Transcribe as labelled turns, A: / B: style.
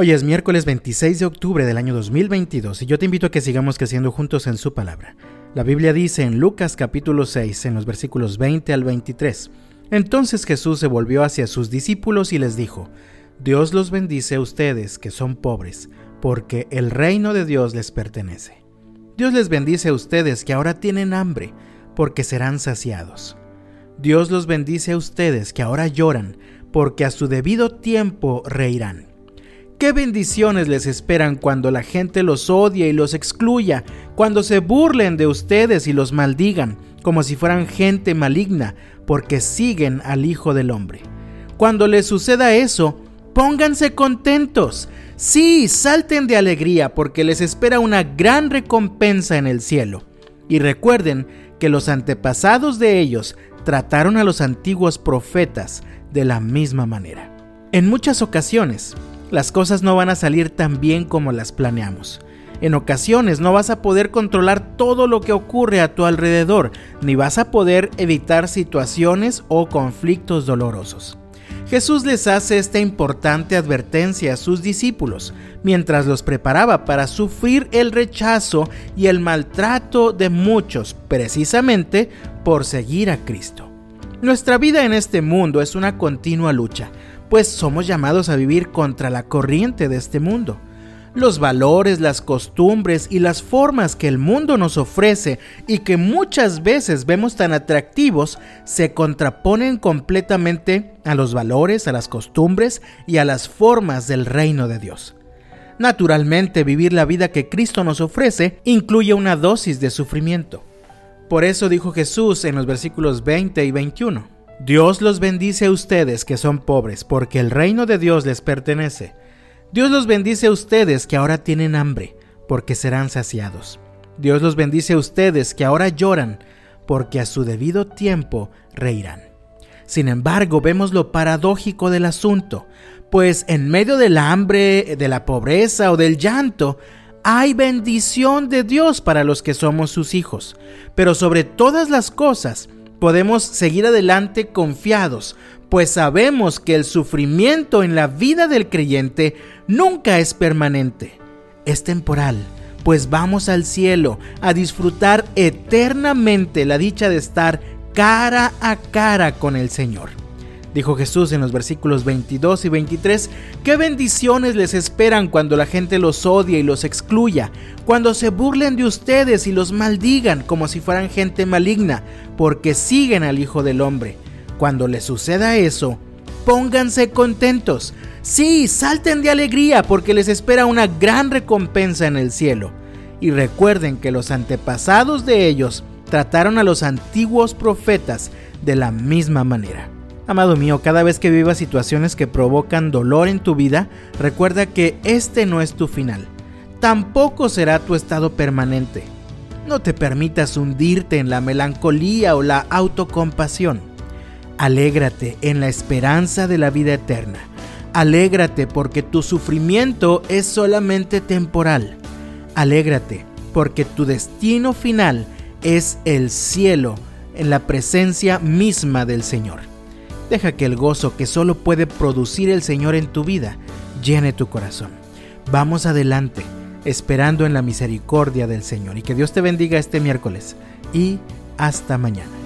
A: Hoy es miércoles 26 de octubre del año 2022 y yo te invito a que sigamos creciendo juntos en su palabra. La Biblia dice en Lucas capítulo 6, en los versículos 20 al 23, Entonces Jesús se volvió hacia sus discípulos y les dijo, Dios los bendice a ustedes que son pobres, porque el reino de Dios les pertenece. Dios les bendice a ustedes que ahora tienen hambre, porque serán saciados. Dios los bendice a ustedes que ahora lloran, porque a su debido tiempo reirán. ¿Qué bendiciones les esperan cuando la gente los odie y los excluya, cuando se burlen de ustedes y los maldigan, como si fueran gente maligna, porque siguen al Hijo del Hombre? Cuando les suceda eso, pónganse contentos. Sí, salten de alegría, porque les espera una gran recompensa en el cielo. Y recuerden que los antepasados de ellos trataron a los antiguos profetas de la misma manera. En muchas ocasiones, las cosas no van a salir tan bien como las planeamos. En ocasiones no vas a poder controlar todo lo que ocurre a tu alrededor, ni vas a poder evitar situaciones o conflictos dolorosos. Jesús les hace esta importante advertencia a sus discípulos mientras los preparaba para sufrir el rechazo y el maltrato de muchos precisamente por seguir a Cristo. Nuestra vida en este mundo es una continua lucha, pues somos llamados a vivir contra la corriente de este mundo. Los valores, las costumbres y las formas que el mundo nos ofrece y que muchas veces vemos tan atractivos se contraponen completamente a los valores, a las costumbres y a las formas del reino de Dios. Naturalmente, vivir la vida que Cristo nos ofrece incluye una dosis de sufrimiento. Por eso dijo Jesús en los versículos 20 y 21. Dios los bendice a ustedes que son pobres, porque el reino de Dios les pertenece. Dios los bendice a ustedes que ahora tienen hambre, porque serán saciados. Dios los bendice a ustedes que ahora lloran, porque a su debido tiempo reirán. Sin embargo, vemos lo paradójico del asunto, pues en medio del hambre, de la pobreza o del llanto, hay bendición de Dios para los que somos sus hijos. Pero sobre todas las cosas, podemos seguir adelante confiados, pues sabemos que el sufrimiento en la vida del creyente nunca es permanente, es temporal, pues vamos al cielo a disfrutar eternamente la dicha de estar cara a cara con el Señor. Dijo Jesús en los versículos 22 y 23, qué bendiciones les esperan cuando la gente los odia y los excluya, cuando se burlen de ustedes y los maldigan como si fueran gente maligna, porque siguen al Hijo del Hombre. Cuando les suceda eso, pónganse contentos. Sí, salten de alegría porque les espera una gran recompensa en el cielo. Y recuerden que los antepasados de ellos trataron a los antiguos profetas de la misma manera. Amado mío, cada vez que vivas situaciones que provocan dolor en tu vida, recuerda que este no es tu final. Tampoco será tu estado permanente. No te permitas hundirte en la melancolía o la autocompasión. Alégrate en la esperanza de la vida eterna. Alégrate porque tu sufrimiento es solamente temporal. Alégrate porque tu destino final es el cielo en la presencia misma del Señor. Deja que el gozo que solo puede producir el Señor en tu vida llene tu corazón. Vamos adelante, esperando en la misericordia del Señor. Y que Dios te bendiga este miércoles. Y hasta mañana.